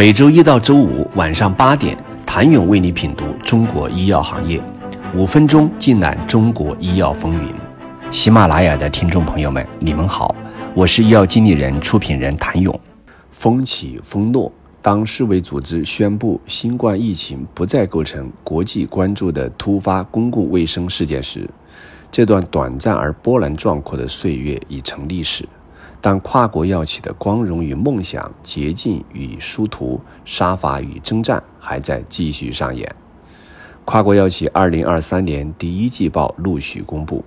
每周一到周五晚上八点，谭勇为你品读中国医药行业，五分钟尽览中国医药风云。喜马拉雅的听众朋友们，你们好，我是医药经理人、出品人谭勇。风起风落，当世卫组织宣布新冠疫情不再构成国际关注的突发公共卫生事件时，这段短暂而波澜壮阔的岁月已成历史。但跨国药企的光荣与梦想、捷径与殊途、杀伐与征战还在继续上演。跨国药企2023年第一季报陆续公布，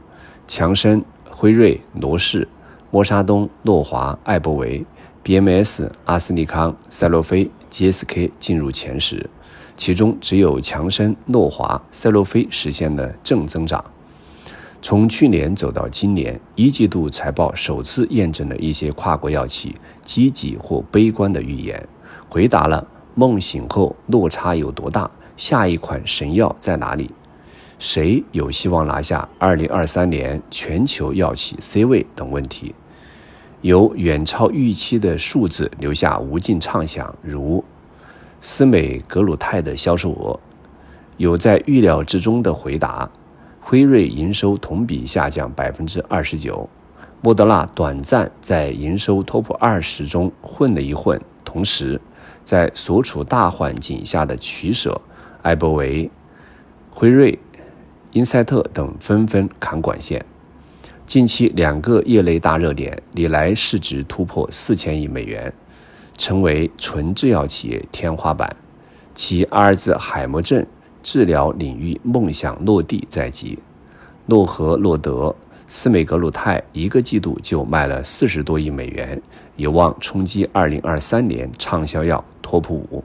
强生、辉瑞、罗氏、默沙东、诺华、艾伯维、BMS、阿斯利康、赛诺菲、GSK 进入前十，其中只有强生、诺华、赛诺菲实现了正增长。从去年走到今年，一季度财报首次验证了一些跨国药企积极或悲观的预言，回答了梦醒后落差有多大，下一款神药在哪里，谁有希望拿下2023年全球药企 C 位等问题，有远超预期的数字留下无尽畅想，如斯美格鲁肽的销售额，有在预料之中的回答。辉瑞营收同比下降百分之二十九，莫德纳短暂在营收 TOP 二十中混了一混，同时在所处大环境下的取舍，艾伯维、辉瑞、英赛特等纷纷砍管线。近期两个业内大热点，李来市值突破四千亿美元，成为纯制药企业天花板，其阿尔兹海默症。治疗领域梦想落地在即，诺和诺德、斯美格鲁肽一个季度就卖了四十多亿美元，有望冲击二零二三年畅销药 TOP 五。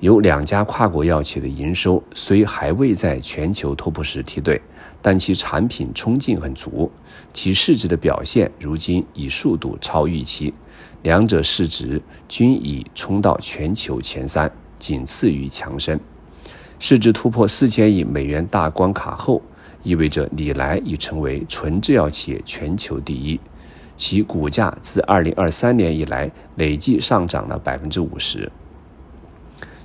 有两家跨国药企的营收虽还未在全球 TOP 十梯队，但其产品冲劲很足，其市值的表现如今以速度超预期，两者市值均已冲到全球前三，仅次于强生。市值突破四千亿美元大关卡后，意味着李来已成为纯制药企业全球第一。其股价自二零二三年以来累计上涨了百分之五十，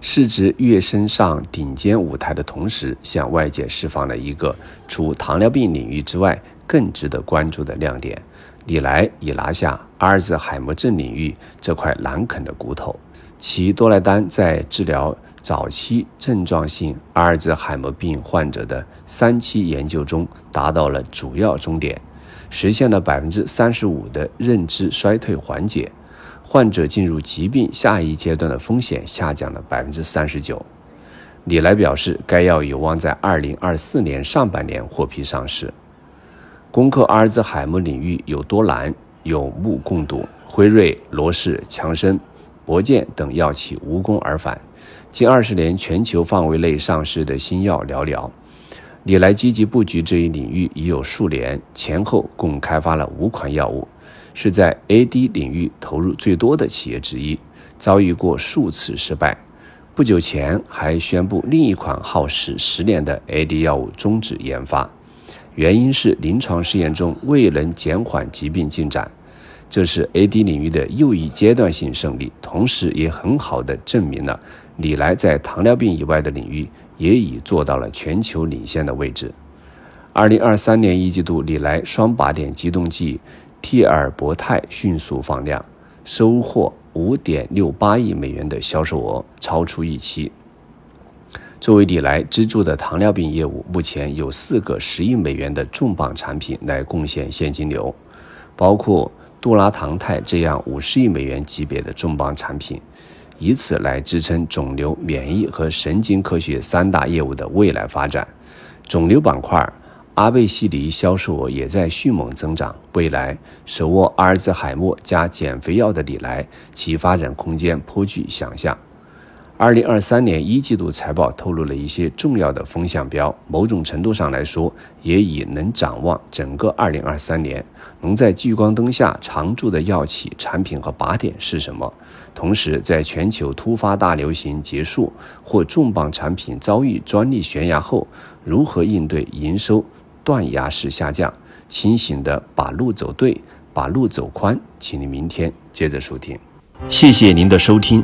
市值跃升上顶尖舞台的同时，向外界释放了一个除糖尿病领域之外更值得关注的亮点：李来已拿下阿尔兹海默症领域这块难啃的骨头。其多莱丹在治疗。早期症状性阿尔兹海默病患者的三期研究中达到了主要终点，实现了百分之三十五的认知衰退缓解，患者进入疾病下一阶段的风险下降了百分之三十九。李来表示，该药有望在二零二四年上半年获批上市。攻克阿尔兹海默领域有多难，有目共睹。辉瑞、罗氏、强生、博健等药企无功而返。近二十年，全球范围内上市的新药寥寥。李来积极布局这一领域已有数年，前后共开发了五款药物，是在 AD 领域投入最多的企业之一，遭遇过数次失败。不久前还宣布另一款耗时十年的 AD 药物终止研发，原因是临床试验中未能减缓疾病进展。这是 AD 领域的又一阶段性胜利，同时也很好的证明了。李来在糖尿病以外的领域也已做到了全球领先的位置。二零二三年一季度，李来双靶点激动剂替尔博泰迅速放量，收获五点六八亿美元的销售额，超出预期。作为李来支柱的糖尿病业务，目前有四个十亿美元的重磅产品来贡献现金流，包括杜拉糖肽这样五十亿美元级别的重磅产品。以此来支撑肿瘤、免疫和神经科学三大业务的未来发展。肿瘤板块，阿贝西尼销售额也在迅猛增长。未来手握阿尔兹海默加减肥药的李来，其发展空间颇具想象。二零二三年一季度财报透露了一些重要的风向标，某种程度上来说，也已能展望整个二零二三年能在聚光灯下常驻的药企、产品和靶点是什么。同时，在全球突发大流行结束或重磅产品遭遇专利悬崖后，如何应对营收断崖式下降？清醒的把路走对，把路走宽。请你明天接着收听。谢谢您的收听。